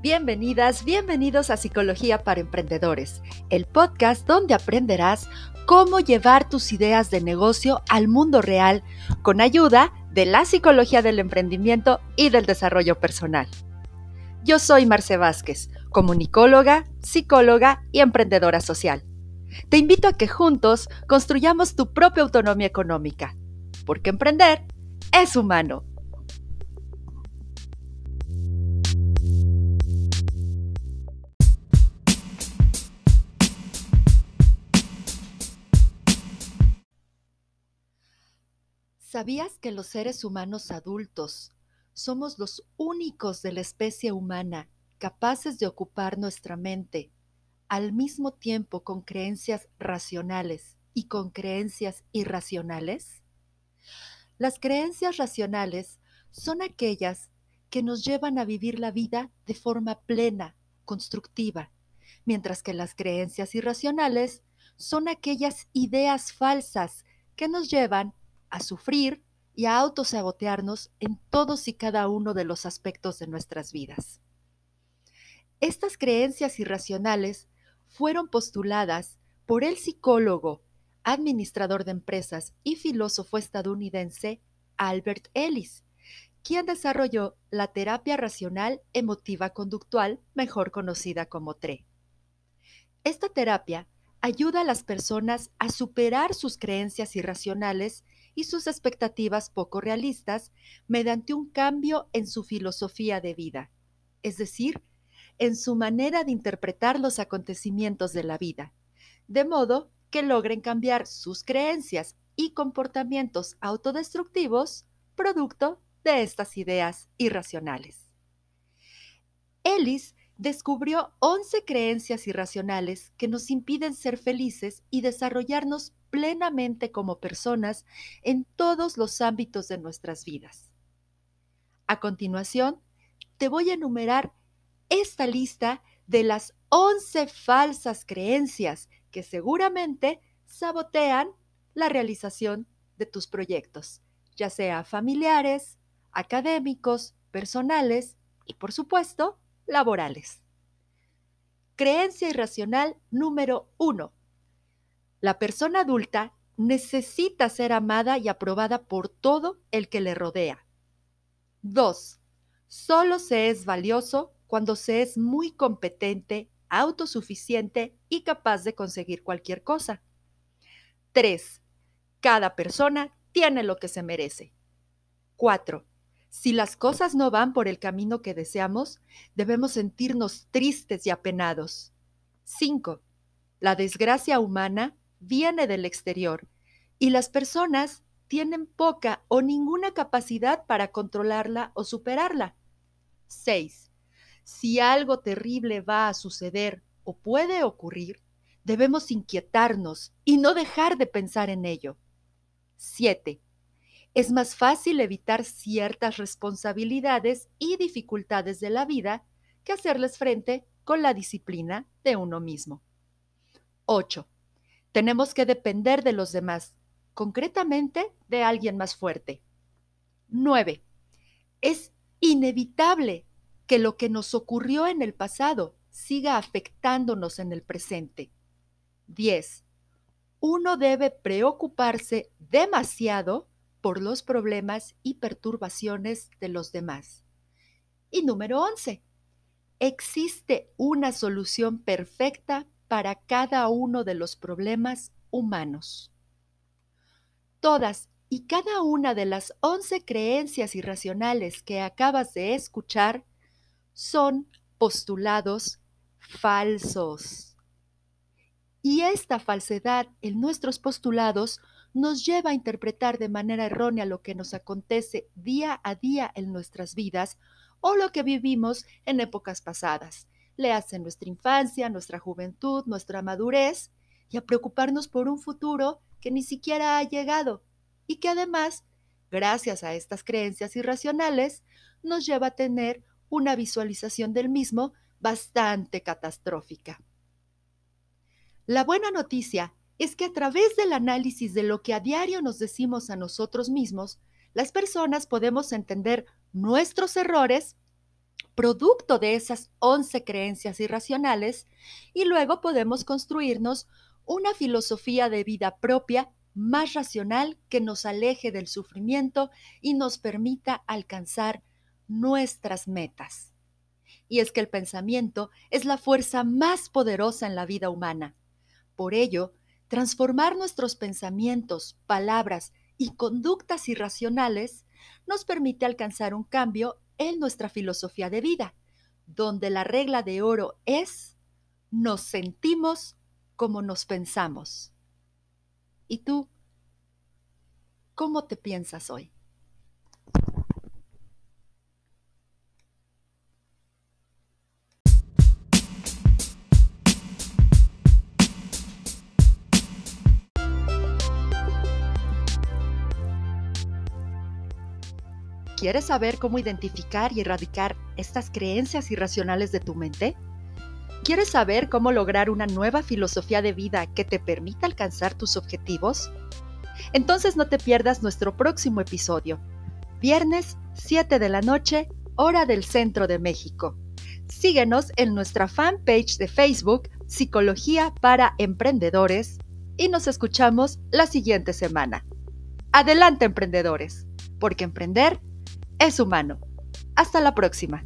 Bienvenidas, bienvenidos a Psicología para Emprendedores, el podcast donde aprenderás cómo llevar tus ideas de negocio al mundo real con ayuda de la psicología del emprendimiento y del desarrollo personal. Yo soy Marce Vázquez, comunicóloga, psicóloga y emprendedora social. Te invito a que juntos construyamos tu propia autonomía económica, porque emprender es humano. ¿Sabías que los seres humanos adultos somos los únicos de la especie humana capaces de ocupar nuestra mente al mismo tiempo con creencias racionales y con creencias irracionales? Las creencias racionales son aquellas que nos llevan a vivir la vida de forma plena, constructiva, mientras que las creencias irracionales son aquellas ideas falsas que nos llevan a sufrir y a autosabotearnos en todos y cada uno de los aspectos de nuestras vidas. Estas creencias irracionales fueron postuladas por el psicólogo, administrador de empresas y filósofo estadounidense Albert Ellis, quien desarrolló la terapia racional emotiva conductual, mejor conocida como TRE. Esta terapia ayuda a las personas a superar sus creencias irracionales y sus expectativas poco realistas mediante un cambio en su filosofía de vida, es decir, en su manera de interpretar los acontecimientos de la vida, de modo que logren cambiar sus creencias y comportamientos autodestructivos producto de estas ideas irracionales. Ellis descubrió 11 creencias irracionales que nos impiden ser felices y desarrollarnos plenamente como personas en todos los ámbitos de nuestras vidas. A continuación, te voy a enumerar esta lista de las 11 falsas creencias que seguramente sabotean la realización de tus proyectos, ya sea familiares, académicos, personales y, por supuesto, laborales. Creencia irracional número 1. La persona adulta necesita ser amada y aprobada por todo el que le rodea. 2. Solo se es valioso cuando se es muy competente, autosuficiente y capaz de conseguir cualquier cosa. 3. Cada persona tiene lo que se merece. 4. Si las cosas no van por el camino que deseamos, debemos sentirnos tristes y apenados. 5. La desgracia humana viene del exterior y las personas tienen poca o ninguna capacidad para controlarla o superarla. 6. Si algo terrible va a suceder o puede ocurrir, debemos inquietarnos y no dejar de pensar en ello. 7. Es más fácil evitar ciertas responsabilidades y dificultades de la vida que hacerles frente con la disciplina de uno mismo. 8 tenemos que depender de los demás, concretamente de alguien más fuerte. 9. Es inevitable que lo que nos ocurrió en el pasado siga afectándonos en el presente. 10. Uno debe preocuparse demasiado por los problemas y perturbaciones de los demás. Y número 11. Existe una solución perfecta para cada uno de los problemas humanos. Todas y cada una de las once creencias irracionales que acabas de escuchar son postulados falsos. Y esta falsedad en nuestros postulados nos lleva a interpretar de manera errónea lo que nos acontece día a día en nuestras vidas o lo que vivimos en épocas pasadas le hace nuestra infancia, nuestra juventud, nuestra madurez y a preocuparnos por un futuro que ni siquiera ha llegado y que además, gracias a estas creencias irracionales, nos lleva a tener una visualización del mismo bastante catastrófica. La buena noticia es que a través del análisis de lo que a diario nos decimos a nosotros mismos, las personas podemos entender nuestros errores producto de esas 11 creencias irracionales y luego podemos construirnos una filosofía de vida propia más racional que nos aleje del sufrimiento y nos permita alcanzar nuestras metas. Y es que el pensamiento es la fuerza más poderosa en la vida humana. Por ello, transformar nuestros pensamientos, palabras y conductas irracionales nos permite alcanzar un cambio en nuestra filosofía de vida, donde la regla de oro es nos sentimos como nos pensamos. ¿Y tú? ¿Cómo te piensas hoy? ¿Quieres saber cómo identificar y erradicar estas creencias irracionales de tu mente? ¿Quieres saber cómo lograr una nueva filosofía de vida que te permita alcanzar tus objetivos? Entonces no te pierdas nuestro próximo episodio, viernes 7 de la noche, hora del centro de México. Síguenos en nuestra fanpage de Facebook, Psicología para Emprendedores, y nos escuchamos la siguiente semana. Adelante, emprendedores, porque emprender es humano. Hasta la próxima.